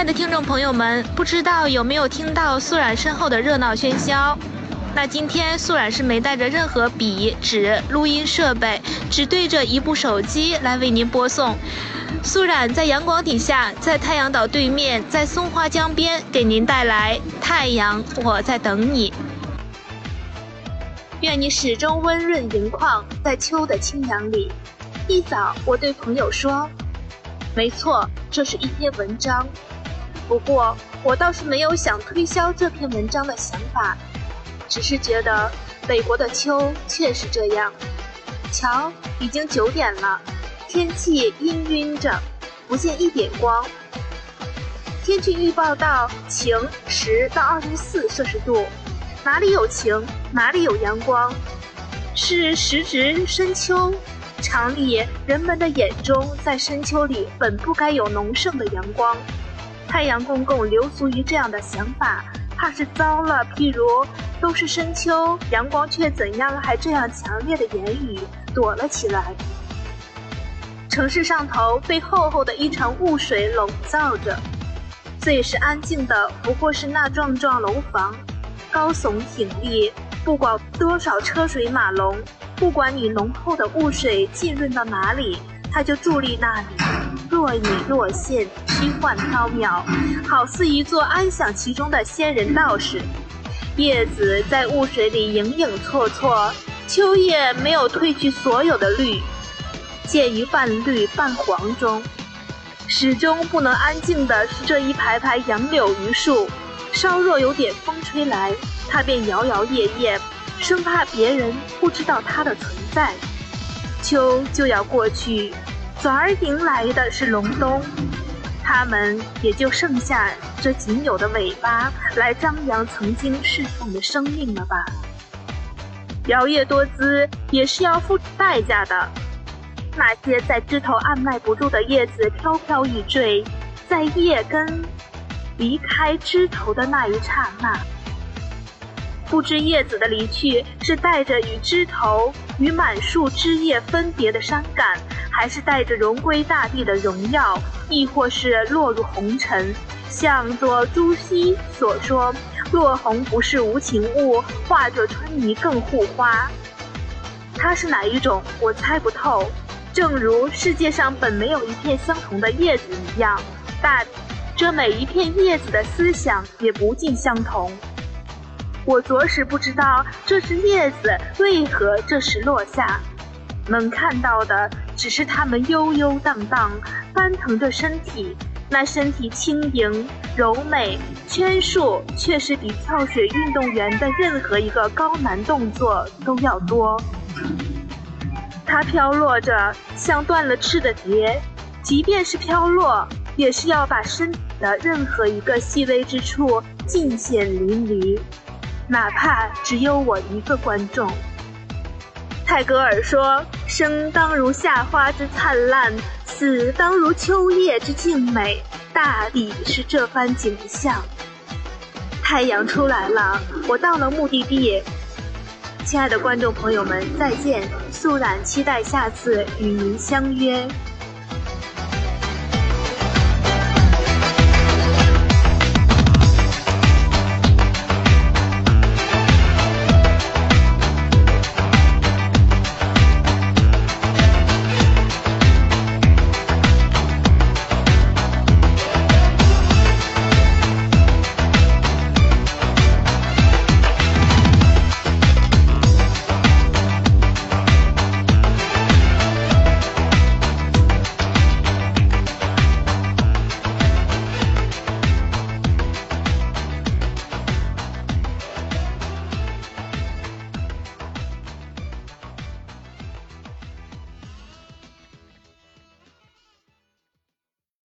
亲爱的听众朋友们，不知道有没有听到素冉身后的热闹喧嚣？那今天素冉是没带着任何笔、纸、录音设备，只对着一部手机来为您播送。素冉在阳光底下，在太阳岛对面，在松花江边，给您带来《太阳，我在等你》。愿你始终温润盈眶，在秋的清阳里。一早，我对朋友说：“没错，这是一篇文章。不过，我倒是没有想推销这篇文章的想法，只是觉得北国的秋确实这样。瞧，已经九点了。”天气阴晕着，不见一点光。天气预报道晴十到二十四摄氏度，哪里有晴，哪里有阳光，是时值深秋。常理，人们的眼中在深秋里本不该有浓盛的阳光。太阳公公流俗于这样的想法，怕是糟了。譬如，都是深秋，阳光却怎样还这样强烈的言语，躲了起来。城市上头被厚厚的一层雾水笼罩着，最是安静的不过是那幢幢楼房，高耸挺立，不管多少车水马龙，不管你浓厚的雾水浸润到哪里，它就伫立那里，若隐若现，虚幻缥缈，好似一座安享其中的仙人道士。叶子在雾水里影影绰绰，秋叶没有褪去所有的绿。介于半绿半黄中，始终不能安静的是这一排排杨柳榆树。稍若有点风吹来，它便摇摇曳曳，生怕别人不知道它的存在。秋就要过去，转而迎来的是隆冬，它们也就剩下这仅有的尾巴来张扬曾经侍奉的生命了吧。摇曳多姿也是要付出代价的。那些在枝头按耐不住的叶子飘飘欲坠，在叶根离开枝头的那一刹那，不知叶子的离去是带着与枝头与满树枝叶分别的伤感，还是带着荣归大地的荣耀，亦或是落入红尘？像作朱熹所说：“落红不是无情物，化作春泥更护花。”它是哪一种？我猜不透。正如世界上本没有一片相同的叶子一样，但这每一片叶子的思想也不尽相同。我着实不知道这只叶子为何这时落下，能看到的只是它们悠悠荡荡翻腾着身体，那身体轻盈柔美，圈数却是比跳水运动员的任何一个高难动作都要多。它飘落着，像断了翅的蝶。即便是飘落，也是要把身体的任何一个细微之处尽显淋漓，哪怕只有我一个观众。泰戈尔说：“生当如夏花之灿烂，死当如秋叶之静美。”大抵是这番景象。太阳出来了，我到了目的地。亲爱的观众朋友们，再见！肃然期待下次与您相约。